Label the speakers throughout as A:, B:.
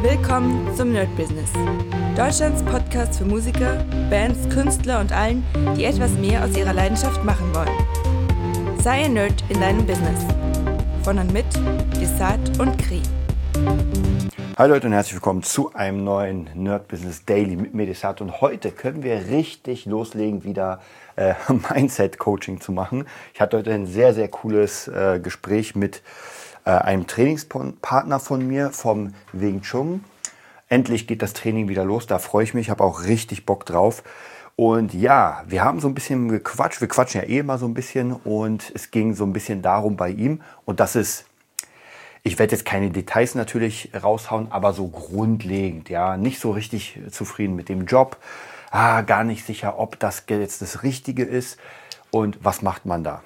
A: Willkommen zum Nerd Business. Deutschlands Podcast für Musiker, Bands, Künstler und allen, die etwas mehr aus ihrer Leidenschaft machen wollen. Sei ein Nerd in deinem Business. Von und mit Desart und Kri.
B: Hallo Leute und herzlich willkommen zu einem neuen Nerd Business Daily mit mir Desart. Und heute können wir richtig loslegen, wieder äh, Mindset Coaching zu machen. Ich hatte heute ein sehr, sehr cooles äh, Gespräch mit einem Trainingspartner von mir vom Wing Chun. Endlich geht das Training wieder los, da freue ich mich, habe auch richtig Bock drauf. Und ja, wir haben so ein bisschen gequatscht, wir quatschen ja eh immer so ein bisschen und es ging so ein bisschen darum bei ihm und das ist, ich werde jetzt keine Details natürlich raushauen, aber so grundlegend, ja, nicht so richtig zufrieden mit dem Job, ah, gar nicht sicher, ob das jetzt das Richtige ist und was macht man da.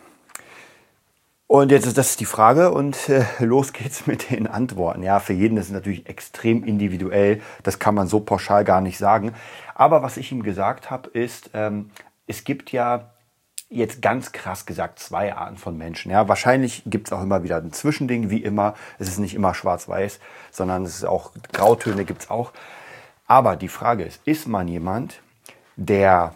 B: Und jetzt ist das die Frage und äh, los geht's mit den Antworten. Ja, für jeden ist es natürlich extrem individuell. Das kann man so pauschal gar nicht sagen. Aber was ich ihm gesagt habe, ist, ähm, es gibt ja jetzt ganz krass gesagt zwei Arten von Menschen. Ja, wahrscheinlich gibt es auch immer wieder ein Zwischending, wie immer. Es ist nicht immer schwarz-weiß, sondern es ist auch Grautöne gibt's auch. Aber die Frage ist, ist man jemand, der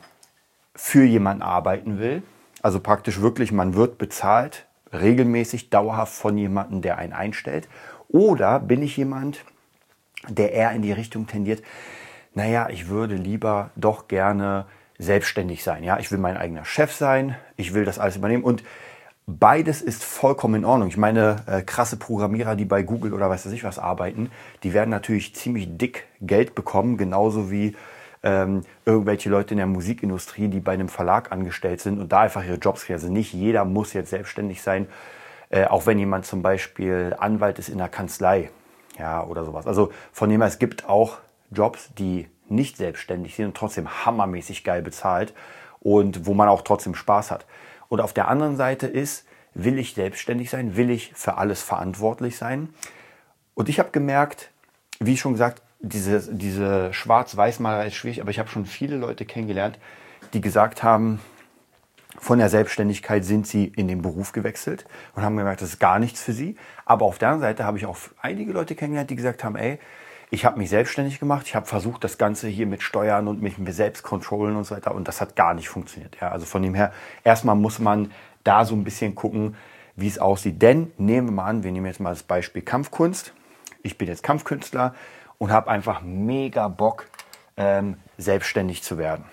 B: für jemanden arbeiten will? Also praktisch wirklich, man wird bezahlt regelmäßig, dauerhaft von jemandem, der einen einstellt? Oder bin ich jemand, der eher in die Richtung tendiert, naja, ich würde lieber doch gerne selbstständig sein. Ja, ich will mein eigener Chef sein, ich will das alles übernehmen und beides ist vollkommen in Ordnung. Ich meine, äh, krasse Programmierer, die bei Google oder weiß ich was arbeiten, die werden natürlich ziemlich dick Geld bekommen, genauso wie ähm, irgendwelche Leute in der Musikindustrie, die bei einem Verlag angestellt sind und da einfach ihre Jobs kriegen. Also nicht jeder muss jetzt selbstständig sein, äh, auch wenn jemand zum Beispiel Anwalt ist in der Kanzlei ja, oder sowas. Also von dem her, es gibt auch Jobs, die nicht selbstständig sind und trotzdem hammermäßig geil bezahlt und wo man auch trotzdem Spaß hat. Und auf der anderen Seite ist, will ich selbstständig sein? Will ich für alles verantwortlich sein? Und ich habe gemerkt, wie schon gesagt, diese, diese Schwarz-Weiß-Malerei ist schwierig, aber ich habe schon viele Leute kennengelernt, die gesagt haben, von der Selbstständigkeit sind sie in den Beruf gewechselt und haben gemerkt, das ist gar nichts für sie. Aber auf der anderen Seite habe ich auch einige Leute kennengelernt, die gesagt haben, ey, ich habe mich selbstständig gemacht, ich habe versucht, das Ganze hier mit Steuern und mir selbst kontrollen und so weiter und das hat gar nicht funktioniert. Ja, also von dem her, erstmal muss man da so ein bisschen gucken, wie es aussieht. Denn nehmen wir mal an, wir nehmen jetzt mal das Beispiel Kampfkunst. Ich bin jetzt Kampfkünstler und habe einfach mega Bock, ähm, selbstständig zu werden.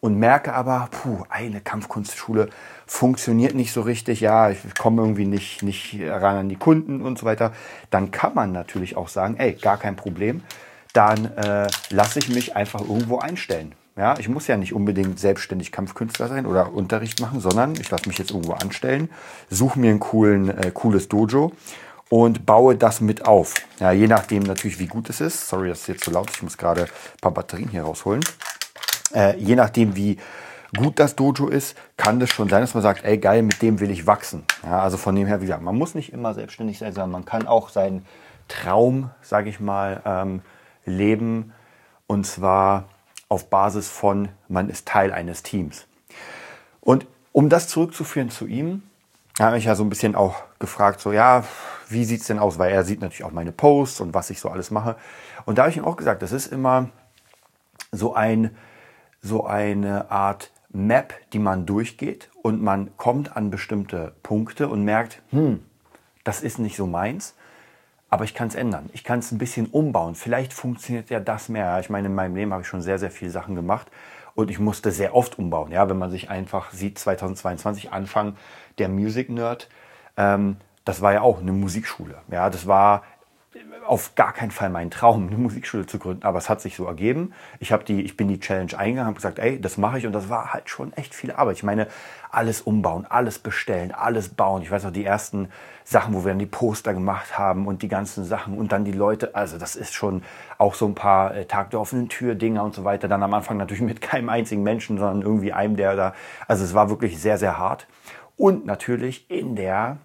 B: Und merke aber, puh, eine Kampfkunstschule funktioniert nicht so richtig, ja, ich komme irgendwie nicht, nicht ran an die Kunden und so weiter. Dann kann man natürlich auch sagen, ey, gar kein Problem, dann äh, lasse ich mich einfach irgendwo einstellen. Ja, ich muss ja nicht unbedingt selbstständig Kampfkünstler sein oder Unterricht machen, sondern ich lasse mich jetzt irgendwo anstellen, suche mir ein coolen, äh, cooles Dojo und baue das mit auf. Ja, je nachdem natürlich, wie gut es ist. Sorry, das ist jetzt zu so laut. Ich muss gerade ein paar Batterien hier rausholen. Äh, je nachdem, wie gut das Dojo ist, kann das schon sein, dass man sagt, ey geil, mit dem will ich wachsen. Ja, also von dem her, wie gesagt, man muss nicht immer selbstständig sein, sondern man kann auch seinen Traum, sage ich mal, ähm, leben. Und zwar auf Basis von, man ist Teil eines Teams. Und um das zurückzuführen zu ihm, habe ich ja so ein bisschen auch gefragt, so ja, wie sieht es denn aus? Weil er sieht natürlich auch meine Posts und was ich so alles mache. Und da habe ich ihm auch gesagt, das ist immer so, ein, so eine Art Map, die man durchgeht und man kommt an bestimmte Punkte und merkt, hm, das ist nicht so meins, aber ich kann es ändern. Ich kann es ein bisschen umbauen. Vielleicht funktioniert ja das mehr. Ich meine, in meinem Leben habe ich schon sehr, sehr viele Sachen gemacht und ich musste sehr oft umbauen. Ja, wenn man sich einfach sieht, 2022 Anfang der Music Nerd, ähm, das war ja auch eine Musikschule. Ja, das war auf gar keinen Fall mein Traum, eine Musikschule zu gründen, aber es hat sich so ergeben. Ich die, ich bin die Challenge eingegangen, habe gesagt, ey, das mache ich und das war halt schon echt viel Arbeit. Ich meine, alles umbauen, alles bestellen, alles bauen. Ich weiß noch die ersten Sachen, wo wir dann die Poster gemacht haben und die ganzen Sachen und dann die Leute. Also das ist schon auch so ein paar äh, Tag der offenen Tür Dinger und so weiter. Dann am Anfang natürlich mit keinem einzigen Menschen, sondern irgendwie einem, der da. Also es war wirklich sehr sehr hart und natürlich in der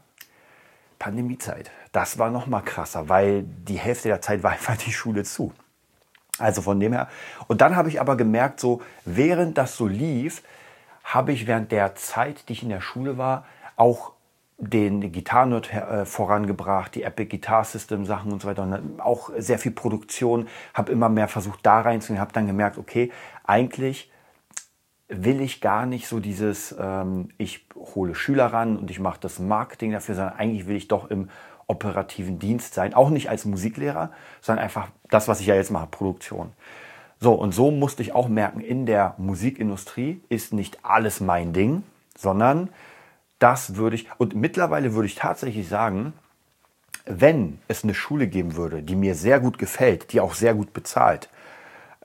B: Pandemiezeit. Das war noch mal krasser, weil die Hälfte der Zeit war einfach die Schule zu. Also von dem her. Und dann habe ich aber gemerkt, so während das so lief, habe ich während der Zeit, die ich in der Schule war, auch den Gitarrenort äh, vorangebracht, die Epic Guitar System Sachen und so weiter. Und auch sehr viel Produktion, habe immer mehr versucht da reinzugehen, habe dann gemerkt, okay, eigentlich will ich gar nicht so dieses, ähm, ich hole Schüler ran und ich mache das Marketing dafür, sondern eigentlich will ich doch im operativen Dienst sein. Auch nicht als Musiklehrer, sondern einfach das, was ich ja jetzt mache, Produktion. So, und so musste ich auch merken, in der Musikindustrie ist nicht alles mein Ding, sondern das würde ich, und mittlerweile würde ich tatsächlich sagen, wenn es eine Schule geben würde, die mir sehr gut gefällt, die auch sehr gut bezahlt,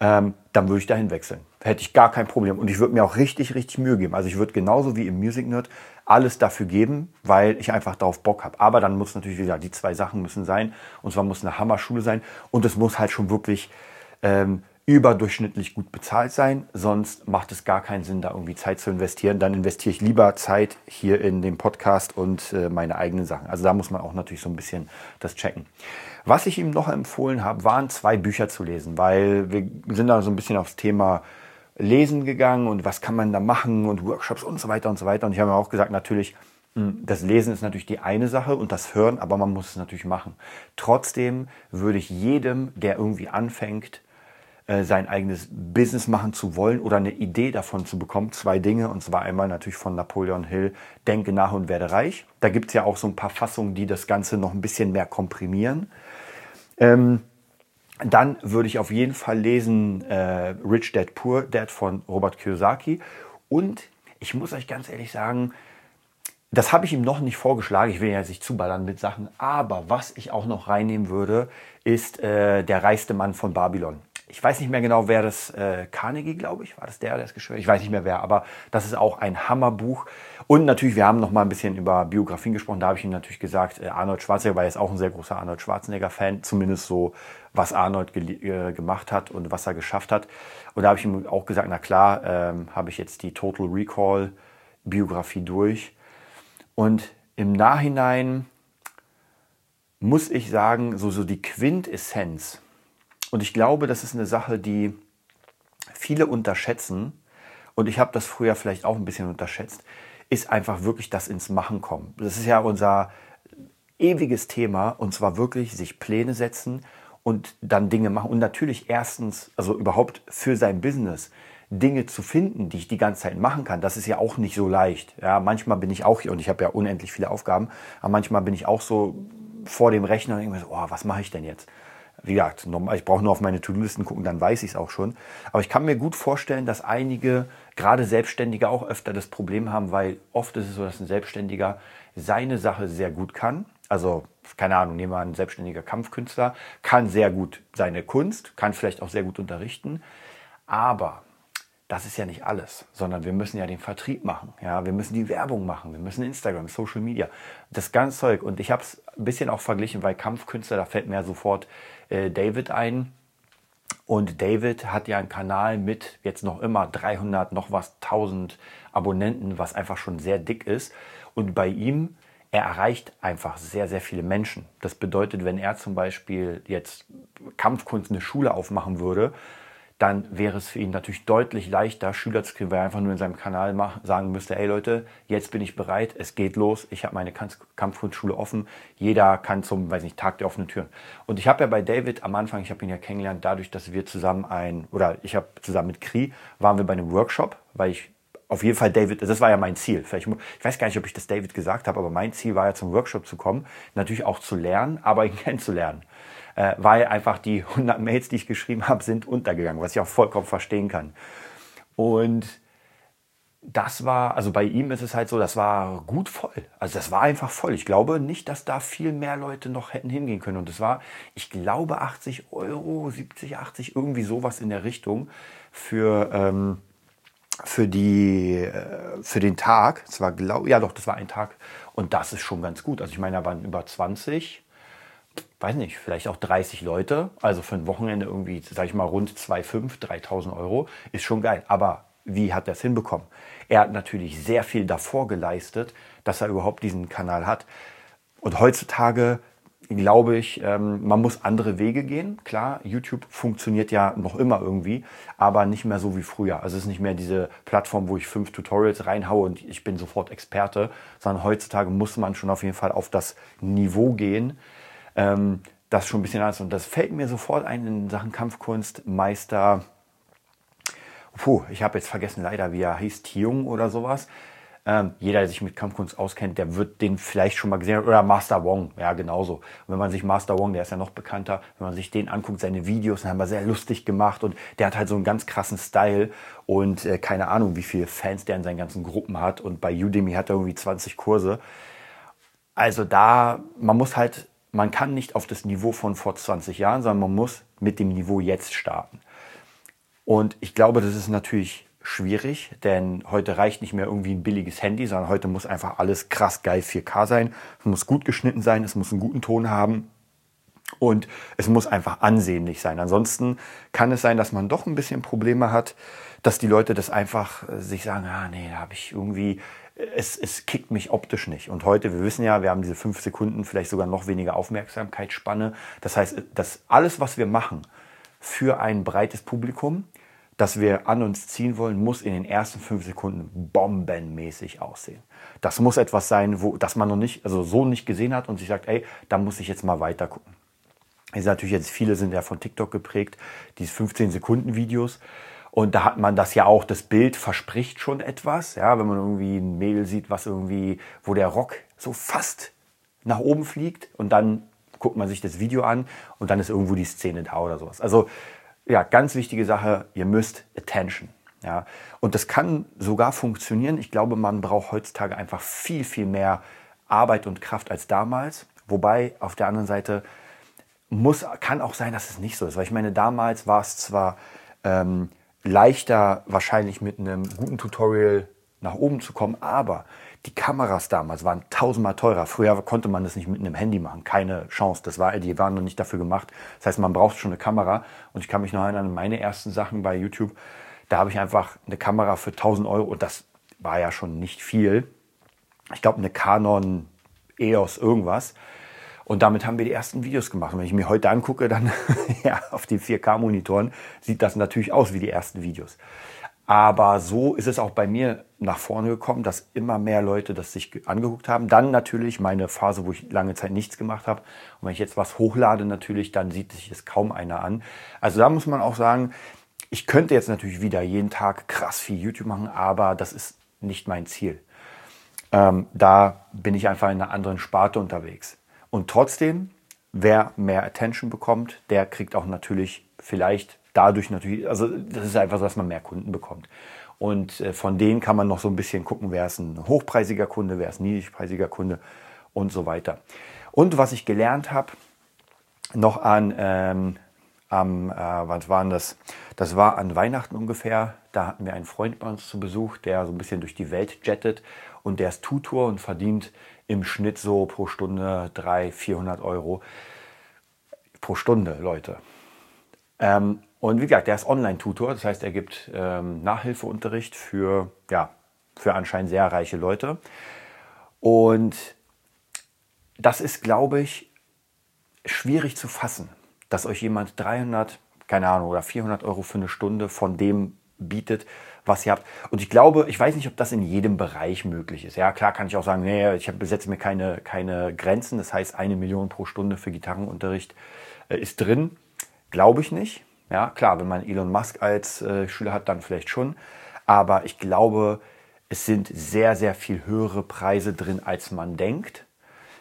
B: ähm, dann würde ich dahin wechseln. Hätte ich gar kein Problem. Und ich würde mir auch richtig, richtig Mühe geben. Also ich würde genauso wie im Music Nerd alles dafür geben, weil ich einfach darauf Bock habe. Aber dann muss natürlich, wie gesagt, die zwei Sachen müssen sein. Und zwar muss eine Hammerschule sein und es muss halt schon wirklich ähm, überdurchschnittlich gut bezahlt sein, sonst macht es gar keinen Sinn, da irgendwie Zeit zu investieren. Dann investiere ich lieber Zeit hier in den Podcast und äh, meine eigenen Sachen. Also da muss man auch natürlich so ein bisschen das checken. Was ich ihm noch empfohlen habe, waren zwei Bücher zu lesen, weil wir sind da so ein bisschen aufs Thema Lesen gegangen und was kann man da machen und Workshops und so weiter und so weiter. Und ich habe auch gesagt, natürlich, hm, das Lesen ist natürlich die eine Sache und das Hören, aber man muss es natürlich machen. Trotzdem würde ich jedem, der irgendwie anfängt, äh, sein eigenes Business machen zu wollen oder eine Idee davon zu bekommen. Zwei Dinge, und zwar einmal natürlich von Napoleon Hill, Denke nach und werde reich. Da gibt es ja auch so ein paar Fassungen, die das Ganze noch ein bisschen mehr komprimieren. Ähm, dann würde ich auf jeden Fall lesen äh, Rich Dad Poor Dad von Robert Kiyosaki. Und ich muss euch ganz ehrlich sagen, das habe ich ihm noch nicht vorgeschlagen. Ich will ja nicht zuballern mit Sachen. Aber was ich auch noch reinnehmen würde, ist äh, Der reichste Mann von Babylon ich weiß nicht mehr genau, wer das, äh, Carnegie, glaube ich, war das der, der es geschrieben Ich weiß nicht mehr wer, aber das ist auch ein Hammerbuch. Und natürlich, wir haben noch mal ein bisschen über Biografien gesprochen. Da habe ich ihm natürlich gesagt, äh, Arnold Schwarzenegger war jetzt auch ein sehr großer Arnold Schwarzenegger-Fan, zumindest so, was Arnold äh, gemacht hat und was er geschafft hat. Und da habe ich ihm auch gesagt, na klar, ähm, habe ich jetzt die Total Recall Biografie durch. Und im Nachhinein muss ich sagen, so, so die Quintessenz, und ich glaube, das ist eine Sache, die viele unterschätzen. Und ich habe das früher vielleicht auch ein bisschen unterschätzt, ist einfach wirklich das ins Machen kommen. Das ist ja unser ewiges Thema und zwar wirklich sich Pläne setzen und dann Dinge machen. Und natürlich erstens, also überhaupt für sein Business Dinge zu finden, die ich die ganze Zeit machen kann, das ist ja auch nicht so leicht. Ja, manchmal bin ich auch hier und ich habe ja unendlich viele Aufgaben, aber manchmal bin ich auch so vor dem Rechner und denke mir so, oh, was mache ich denn jetzt? Wie gesagt, ich brauche nur auf meine To-Do-Listen gucken, dann weiß ich es auch schon. Aber ich kann mir gut vorstellen, dass einige, gerade Selbstständige, auch öfter das Problem haben, weil oft ist es so, dass ein Selbstständiger seine Sache sehr gut kann. Also, keine Ahnung, nehmen wir einen selbstständiger Kampfkünstler, kann sehr gut seine Kunst, kann vielleicht auch sehr gut unterrichten. Aber das ist ja nicht alles, sondern wir müssen ja den Vertrieb machen. Ja, wir müssen die Werbung machen, wir müssen Instagram, Social Media, das ganze Zeug. Und ich habe es ein bisschen auch verglichen, weil Kampfkünstler, da fällt mir sofort äh, David ein. Und David hat ja einen Kanal mit jetzt noch immer 300, noch was 1000 Abonnenten, was einfach schon sehr dick ist. Und bei ihm, er erreicht einfach sehr, sehr viele Menschen. Das bedeutet, wenn er zum Beispiel jetzt Kampfkunst eine Schule aufmachen würde, dann wäre es für ihn natürlich deutlich leichter, Schüler zu kriegen, weil er einfach nur in seinem Kanal sagen müsste, hey Leute, jetzt bin ich bereit, es geht los, ich habe meine Kampfkunstschule offen, jeder kann zum, weiß nicht, Tag der offenen Türen. Und ich habe ja bei David am Anfang, ich habe ihn ja kennengelernt, dadurch, dass wir zusammen ein, oder ich habe zusammen mit Kri, waren wir bei einem Workshop, weil ich auf jeden Fall David, das war ja mein Ziel. Vielleicht, ich weiß gar nicht, ob ich das David gesagt habe, aber mein Ziel war ja zum Workshop zu kommen, natürlich auch zu lernen, aber ihn kennenzulernen äh, weil einfach die 100 Mails, die ich geschrieben habe, sind untergegangen, was ich auch vollkommen verstehen kann. Und das war, also bei ihm ist es halt so, das war gut voll. Also das war einfach voll. Ich glaube nicht, dass da viel mehr Leute noch hätten hingehen können. Und es war, ich glaube, 80 Euro, 70, 80, irgendwie sowas in der Richtung für, ähm, für, die, äh, für den Tag. Es war, glaub, ja doch, das war ein Tag. Und das ist schon ganz gut. Also ich meine, da waren über 20 weiß nicht, vielleicht auch 30 Leute, also für ein Wochenende irgendwie, sag ich mal, rund 2.500, 3.000 Euro, ist schon geil. Aber wie hat er es hinbekommen? Er hat natürlich sehr viel davor geleistet, dass er überhaupt diesen Kanal hat. Und heutzutage glaube ich, ähm, man muss andere Wege gehen. Klar, YouTube funktioniert ja noch immer irgendwie, aber nicht mehr so wie früher. Also es ist nicht mehr diese Plattform, wo ich fünf Tutorials reinhaue und ich bin sofort Experte, sondern heutzutage muss man schon auf jeden Fall auf das Niveau gehen. Ähm, das schon ein bisschen anders. Und das fällt mir sofort ein in Sachen Kampfkunst. Meister, puh, ich habe jetzt vergessen leider, wie er hieß, Tiung oder sowas. Ähm, jeder, der sich mit Kampfkunst auskennt, der wird den vielleicht schon mal gesehen haben. Oder Master Wong, ja, genauso. Und wenn man sich Master Wong, der ist ja noch bekannter, wenn man sich den anguckt, seine Videos, dann haben wir sehr lustig gemacht und der hat halt so einen ganz krassen Style und äh, keine Ahnung, wie viele Fans der in seinen ganzen Gruppen hat. Und bei Udemy hat er irgendwie 20 Kurse. Also da, man muss halt, man kann nicht auf das Niveau von vor 20 Jahren, sondern man muss mit dem Niveau jetzt starten. Und ich glaube, das ist natürlich schwierig, denn heute reicht nicht mehr irgendwie ein billiges Handy, sondern heute muss einfach alles krass geil 4K sein. Es muss gut geschnitten sein, es muss einen guten Ton haben und es muss einfach ansehnlich sein. Ansonsten kann es sein, dass man doch ein bisschen Probleme hat, dass die Leute das einfach äh, sich sagen, ah nee, da habe ich irgendwie, es, es kickt mich optisch nicht. Und heute, wir wissen ja, wir haben diese fünf Sekunden, vielleicht sogar noch weniger Aufmerksamkeitsspanne. Das heißt, dass alles, was wir machen, für ein breites Publikum das wir an uns ziehen wollen, muss in den ersten fünf Sekunden bombenmäßig aussehen. Das muss etwas sein, wo, das man noch nicht, also so nicht gesehen hat und sich sagt, ey, da muss ich jetzt mal weiter gucken. Ist natürlich jetzt, viele sind ja von TikTok geprägt, diese 15 Sekunden Videos. Und da hat man das ja auch, das Bild verspricht schon etwas. Ja, wenn man irgendwie ein Mädel sieht, was irgendwie, wo der Rock so fast nach oben fliegt und dann guckt man sich das Video an und dann ist irgendwo die Szene da oder sowas. Also ja, ganz wichtige Sache, ihr müsst Attention. Ja, und das kann sogar funktionieren. Ich glaube, man braucht heutzutage einfach viel, viel mehr Arbeit und Kraft als damals. Wobei auf der anderen Seite muss, kann auch sein, dass es nicht so ist. Weil ich meine, damals war es zwar ähm, leichter, wahrscheinlich mit einem guten Tutorial nach oben zu kommen, aber die Kameras damals waren tausendmal teurer. Früher konnte man das nicht mit einem Handy machen. Keine Chance. Das war, die waren noch nicht dafür gemacht. Das heißt, man braucht schon eine Kamera. Und ich kann mich noch erinnern meine ersten Sachen bei YouTube. Da habe ich einfach eine Kamera für 1000 Euro und das war ja schon nicht viel. Ich glaube, eine Canon EOS irgendwas. Und damit haben wir die ersten Videos gemacht. Und wenn ich mir heute angucke, dann ja, auf den 4K-Monitoren sieht das natürlich aus wie die ersten Videos. Aber so ist es auch bei mir nach vorne gekommen, dass immer mehr Leute das sich angeguckt haben. Dann natürlich meine Phase, wo ich lange Zeit nichts gemacht habe. Und wenn ich jetzt was hochlade, natürlich, dann sieht sich das kaum einer an. Also da muss man auch sagen, ich könnte jetzt natürlich wieder jeden Tag krass viel YouTube machen, aber das ist nicht mein Ziel. Ähm, da bin ich einfach in einer anderen Sparte unterwegs. Und trotzdem, wer mehr Attention bekommt, der kriegt auch natürlich vielleicht dadurch natürlich, also das ist einfach so, dass man mehr Kunden bekommt. Und äh, von denen kann man noch so ein bisschen gucken, wer ist ein hochpreisiger Kunde, wer ist ein niedrigpreisiger Kunde und so weiter. Und was ich gelernt habe, noch an, ähm, am, äh, was waren das? Das war an Weihnachten ungefähr. Da hatten wir einen Freund bei uns zu Besuch, der so ein bisschen durch die Welt jettet und der ist Tutor und verdient im Schnitt so pro Stunde 300, 400 Euro pro Stunde, Leute. Ähm, und wie gesagt, der ist Online-Tutor, das heißt, er gibt ähm, Nachhilfeunterricht für, ja, für anscheinend sehr reiche Leute. Und das ist, glaube ich, schwierig zu fassen, dass euch jemand 300, keine Ahnung, oder 400 Euro für eine Stunde von dem bietet, was ihr habt. Und ich glaube, ich weiß nicht, ob das in jedem Bereich möglich ist. Ja, klar kann ich auch sagen, nee, ich besetze mir keine, keine Grenzen. Das heißt, eine Million pro Stunde für Gitarrenunterricht äh, ist drin. Glaube ich nicht. Ja, klar, wenn man Elon Musk als äh, Schüler hat, dann vielleicht schon. Aber ich glaube, es sind sehr, sehr viel höhere Preise drin, als man denkt.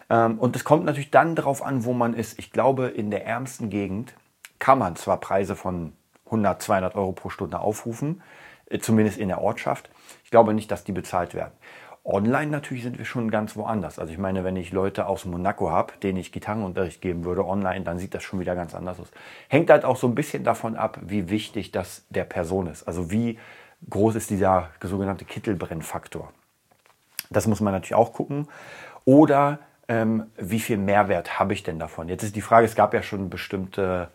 B: Ähm, und es kommt natürlich dann darauf an, wo man ist. Ich glaube, in der ärmsten Gegend kann man zwar Preise von 100, 200 Euro pro Stunde aufrufen, äh, zumindest in der Ortschaft. Ich glaube nicht, dass die bezahlt werden. Online natürlich sind wir schon ganz woanders. Also ich meine, wenn ich Leute aus Monaco habe, denen ich Gitarrenunterricht geben würde online, dann sieht das schon wieder ganz anders aus. Hängt halt auch so ein bisschen davon ab, wie wichtig das der Person ist. Also wie groß ist dieser sogenannte Kittelbrennfaktor. Das muss man natürlich auch gucken. Oder ähm, wie viel Mehrwert habe ich denn davon? Jetzt ist die Frage, es gab ja schon bestimmte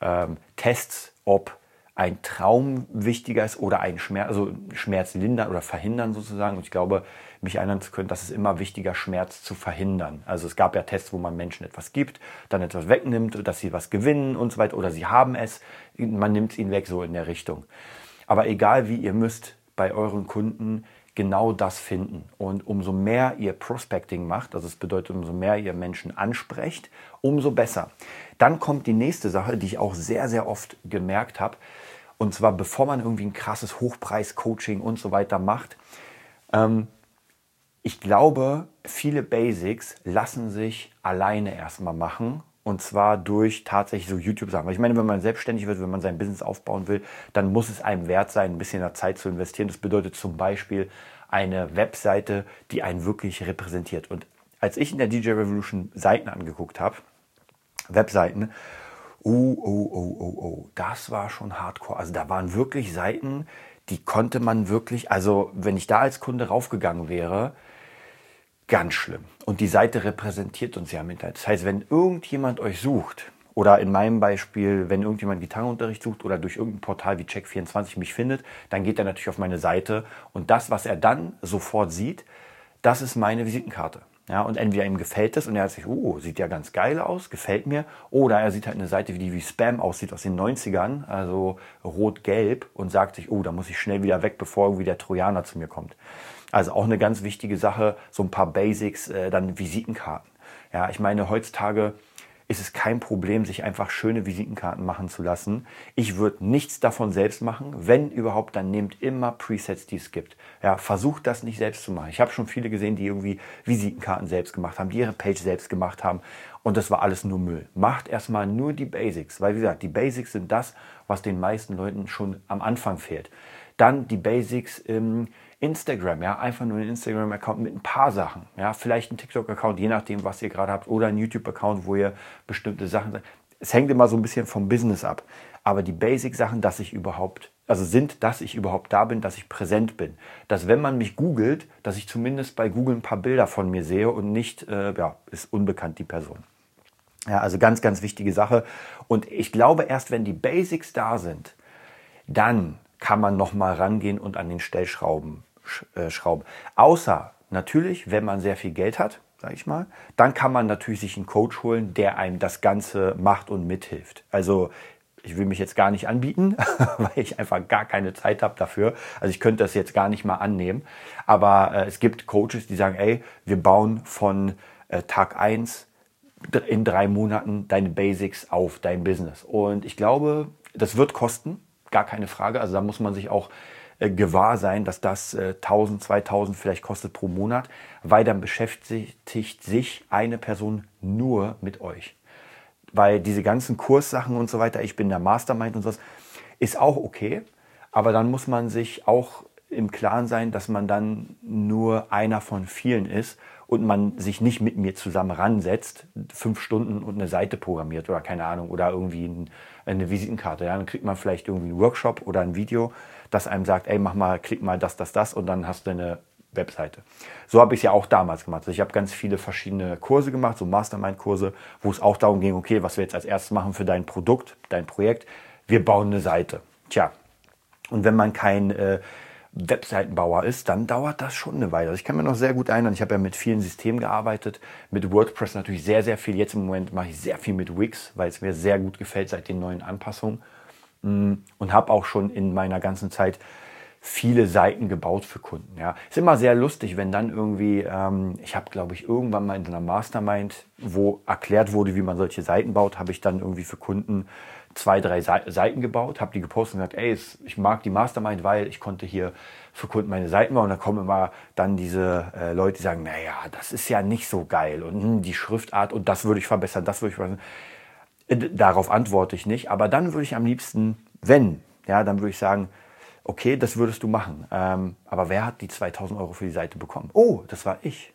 B: ähm, Tests, ob ein Traum wichtiger ist oder ein Schmerz, also Schmerz lindern oder verhindern sozusagen. Und ich glaube, mich erinnern zu können, dass es immer wichtiger, Schmerz zu verhindern. Also es gab ja Tests, wo man Menschen etwas gibt, dann etwas wegnimmt, dass sie was gewinnen und so weiter oder sie haben es, man nimmt es ihnen weg, so in der Richtung. Aber egal wie, ihr müsst bei euren Kunden genau das finden. Und umso mehr ihr Prospecting macht, also es bedeutet, umso mehr ihr Menschen ansprecht, umso besser. Dann kommt die nächste Sache, die ich auch sehr, sehr oft gemerkt habe. Und zwar, bevor man irgendwie ein krasses Hochpreis-Coaching und so weiter macht. Ähm, ich glaube, viele Basics lassen sich alleine erstmal machen und zwar durch tatsächlich so YouTube-Sachen. Ich meine, wenn man selbstständig wird, wenn man sein Business aufbauen will, dann muss es einem wert sein, ein bisschen Zeit zu investieren. Das bedeutet zum Beispiel eine Webseite, die einen wirklich repräsentiert. Und als ich in der DJ Revolution Seiten angeguckt habe, Webseiten, oh, oh, oh, oh, oh, das war schon hardcore. Also da waren wirklich Seiten, die konnte man wirklich, also wenn ich da als Kunde raufgegangen wäre, Ganz schlimm. Und die Seite repräsentiert uns ja im Internet. Das heißt, wenn irgendjemand euch sucht, oder in meinem Beispiel, wenn irgendjemand Gitarrenunterricht sucht oder durch irgendein Portal wie Check24 mich findet, dann geht er natürlich auf meine Seite und das, was er dann sofort sieht, das ist meine Visitenkarte. Ja, und entweder ihm gefällt es und er hat sich, oh, sieht ja ganz geil aus, gefällt mir. Oder er sieht halt eine Seite, die wie Spam aussieht aus den 90ern, also rot-gelb und sagt sich, oh, da muss ich schnell wieder weg, bevor irgendwie der Trojaner zu mir kommt. Also auch eine ganz wichtige Sache, so ein paar Basics, äh, dann Visitenkarten. Ja, ich meine, heutzutage ist es kein Problem, sich einfach schöne Visitenkarten machen zu lassen. Ich würde nichts davon selbst machen. Wenn überhaupt, dann nehmt immer Presets, die es gibt. Ja, versucht das nicht selbst zu machen. Ich habe schon viele gesehen, die irgendwie Visitenkarten selbst gemacht haben, die ihre Page selbst gemacht haben. Und das war alles nur Müll. Macht erstmal nur die Basics. Weil, wie gesagt, die Basics sind das, was den meisten Leuten schon am Anfang fehlt. Dann die Basics im Instagram, ja, einfach nur ein Instagram-Account mit ein paar Sachen, ja, vielleicht ein TikTok-Account, je nachdem, was ihr gerade habt, oder ein YouTube-Account, wo ihr bestimmte Sachen. Es hängt immer so ein bisschen vom Business ab. Aber die Basic-Sachen, dass ich überhaupt, also sind, dass ich überhaupt da bin, dass ich präsent bin. Dass wenn man mich googelt, dass ich zumindest bei Google ein paar Bilder von mir sehe und nicht, äh, ja, ist unbekannt die Person. Ja, also ganz, ganz wichtige Sache. Und ich glaube, erst wenn die Basics da sind, dann kann man nochmal rangehen und an den Stellschrauben äh, schrauben. Außer natürlich, wenn man sehr viel Geld hat, sage ich mal, dann kann man natürlich sich einen Coach holen, der einem das Ganze macht und mithilft. Also ich will mich jetzt gar nicht anbieten, weil ich einfach gar keine Zeit habe dafür. Also ich könnte das jetzt gar nicht mal annehmen. Aber äh, es gibt Coaches, die sagen, ey, wir bauen von äh, Tag 1 in drei Monaten deine Basics auf, dein Business. Und ich glaube, das wird kosten, gar keine Frage. Also da muss man sich auch äh, gewahr sein, dass das äh, 1000, 2000 vielleicht kostet pro Monat, weil dann beschäftigt sich eine Person nur mit euch. Weil diese ganzen Kurssachen und so weiter, ich bin der Mastermind und sowas, ist auch okay, aber dann muss man sich auch im Klaren sein, dass man dann nur einer von vielen ist und man sich nicht mit mir zusammen ransetzt, fünf Stunden und eine Seite programmiert oder keine Ahnung oder irgendwie eine Visitenkarte. Ja, dann kriegt man vielleicht irgendwie einen Workshop oder ein Video das einem sagt, ey, mach mal, klick mal das, das, das und dann hast du eine Webseite. So habe ich es ja auch damals gemacht. Also ich habe ganz viele verschiedene Kurse gemacht, so Mastermind-Kurse, wo es auch darum ging, okay, was wir jetzt als erstes machen für dein Produkt, dein Projekt. Wir bauen eine Seite. Tja, und wenn man kein äh, Webseitenbauer ist, dann dauert das schon eine Weile. Also ich kann mir noch sehr gut erinnern, ich habe ja mit vielen Systemen gearbeitet, mit WordPress natürlich sehr, sehr viel. Jetzt im Moment mache ich sehr viel mit Wix, weil es mir sehr gut gefällt seit den neuen Anpassungen. Mm, und habe auch schon in meiner ganzen Zeit viele Seiten gebaut für Kunden. Ja, ist immer sehr lustig, wenn dann irgendwie, ähm, ich habe glaube ich irgendwann mal in einer Mastermind, wo erklärt wurde, wie man solche Seiten baut, habe ich dann irgendwie für Kunden zwei, drei Seiten gebaut, habe die gepostet und gesagt, ey, ich mag die Mastermind, weil ich konnte hier für Kunden meine Seiten bauen. Und da kommen immer dann diese äh, Leute, die sagen, naja, das ist ja nicht so geil und hm, die Schriftart und das würde ich verbessern, das würde ich verbessern. Äh, darauf antworte ich nicht, aber dann würde ich am liebsten, wenn, ja, dann würde ich sagen, okay, das würdest du machen. Ähm, aber wer hat die 2000 Euro für die Seite bekommen? Oh, das war ich.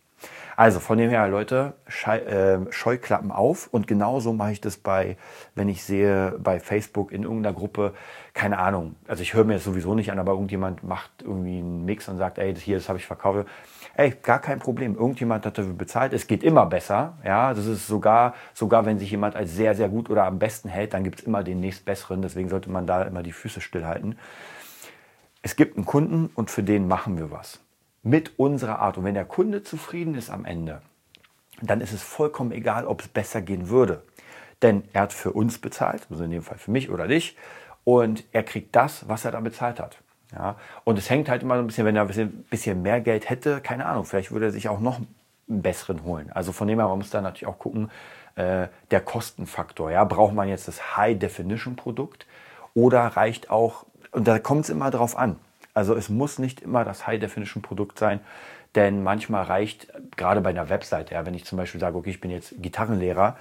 B: Also von dem her, Leute, äh, Scheuklappen auf. Und genauso mache ich das bei, wenn ich sehe, bei Facebook in irgendeiner Gruppe, keine Ahnung. Also ich höre mir das sowieso nicht an, aber irgendjemand macht irgendwie einen Mix und sagt, ey, hier, das habe ich verkauft. hey, gar kein Problem. Irgendjemand hat dafür bezahlt. Es geht immer besser. Ja, das ist sogar, sogar wenn sich jemand als sehr, sehr gut oder am besten hält, dann gibt es immer den nächstbesseren. Deswegen sollte man da immer die Füße stillhalten. Es gibt einen Kunden und für den machen wir was. Mit unserer Art. Und wenn der Kunde zufrieden ist am Ende, dann ist es vollkommen egal, ob es besser gehen würde. Denn er hat für uns bezahlt, also in dem Fall für mich oder dich, und er kriegt das, was er da bezahlt hat. Ja, und es hängt halt immer so ein bisschen, wenn er ein bisschen, bisschen mehr Geld hätte, keine Ahnung, vielleicht würde er sich auch noch einen besseren holen. Also von dem her, man muss da natürlich auch gucken, äh, der Kostenfaktor. Ja, braucht man jetzt das High-Definition-Produkt oder reicht auch, und da kommt es immer drauf an. Also es muss nicht immer das High-Definition-Produkt sein, denn manchmal reicht, gerade bei einer Webseite, ja, wenn ich zum Beispiel sage, okay, ich bin jetzt Gitarrenlehrer,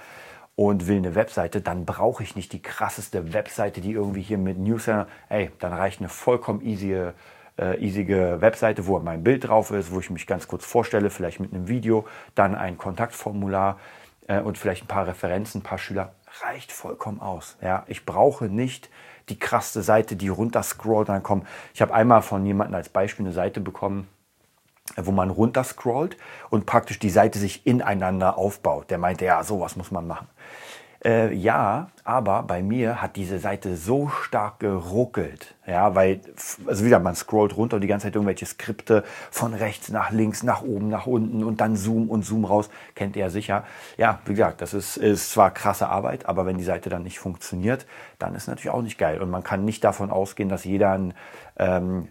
B: und will eine Webseite, dann brauche ich nicht die krasseste Webseite, die irgendwie hier mit Newsletter, ey, dann reicht eine vollkommen easy, äh, easige Webseite, wo mein Bild drauf ist, wo ich mich ganz kurz vorstelle, vielleicht mit einem Video, dann ein Kontaktformular äh, und vielleicht ein paar Referenzen, ein paar Schüler, reicht vollkommen aus. Ja, ich brauche nicht die krasse Seite, die runter scrollt, dann kommt. Ich habe einmal von jemandem als Beispiel eine Seite bekommen, wo man runterscrollt und praktisch die Seite sich ineinander aufbaut. Der meinte, ja, sowas muss man machen. Äh, ja, aber bei mir hat diese Seite so stark geruckelt. Ja, weil, also wieder, man scrollt runter und die ganze Zeit irgendwelche Skripte von rechts nach links, nach oben, nach unten und dann Zoom und Zoom raus. Kennt ihr ja sicher. Ja, wie gesagt, das ist, ist zwar krasse Arbeit, aber wenn die Seite dann nicht funktioniert, dann ist natürlich auch nicht geil. Und man kann nicht davon ausgehen, dass jeder ein ähm,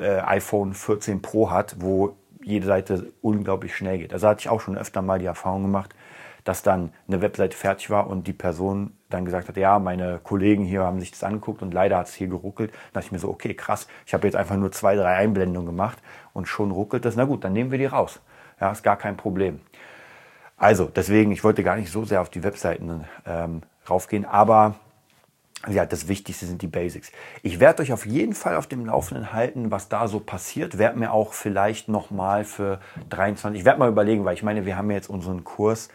B: äh, iPhone 14 Pro hat, wo jede Seite unglaublich schnell geht. Also hatte ich auch schon öfter mal die Erfahrung gemacht, dass dann eine Webseite fertig war und die Person dann gesagt hat, ja, meine Kollegen hier haben sich das angeguckt und leider hat es hier geruckelt. Dann dachte ich mir so, okay, krass, ich habe jetzt einfach nur zwei, drei Einblendungen gemacht und schon ruckelt das. Na gut, dann nehmen wir die raus. Ja, ist gar kein Problem. Also, deswegen, ich wollte gar nicht so sehr auf die Webseiten ähm, raufgehen, aber ja, das Wichtigste sind die Basics. Ich werde euch auf jeden Fall auf dem Laufenden halten, was da so passiert. Werde mir auch vielleicht nochmal für 23, ich werde mal überlegen, weil ich meine, wir haben jetzt unseren Kurs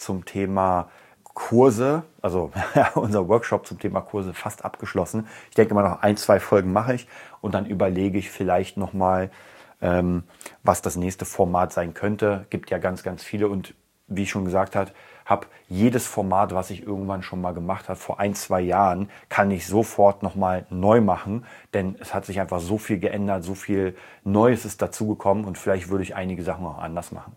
B: zum Thema Kurse, also unser Workshop zum Thema Kurse fast abgeschlossen. Ich denke mal noch ein, zwei Folgen mache ich und dann überlege ich vielleicht nochmal, ähm, was das nächste Format sein könnte. Gibt ja ganz, ganz viele und wie ich schon gesagt habe, habe jedes Format, was ich irgendwann schon mal gemacht habe, vor ein, zwei Jahren, kann ich sofort nochmal neu machen, denn es hat sich einfach so viel geändert, so viel Neues ist dazugekommen und vielleicht würde ich einige Sachen auch anders machen.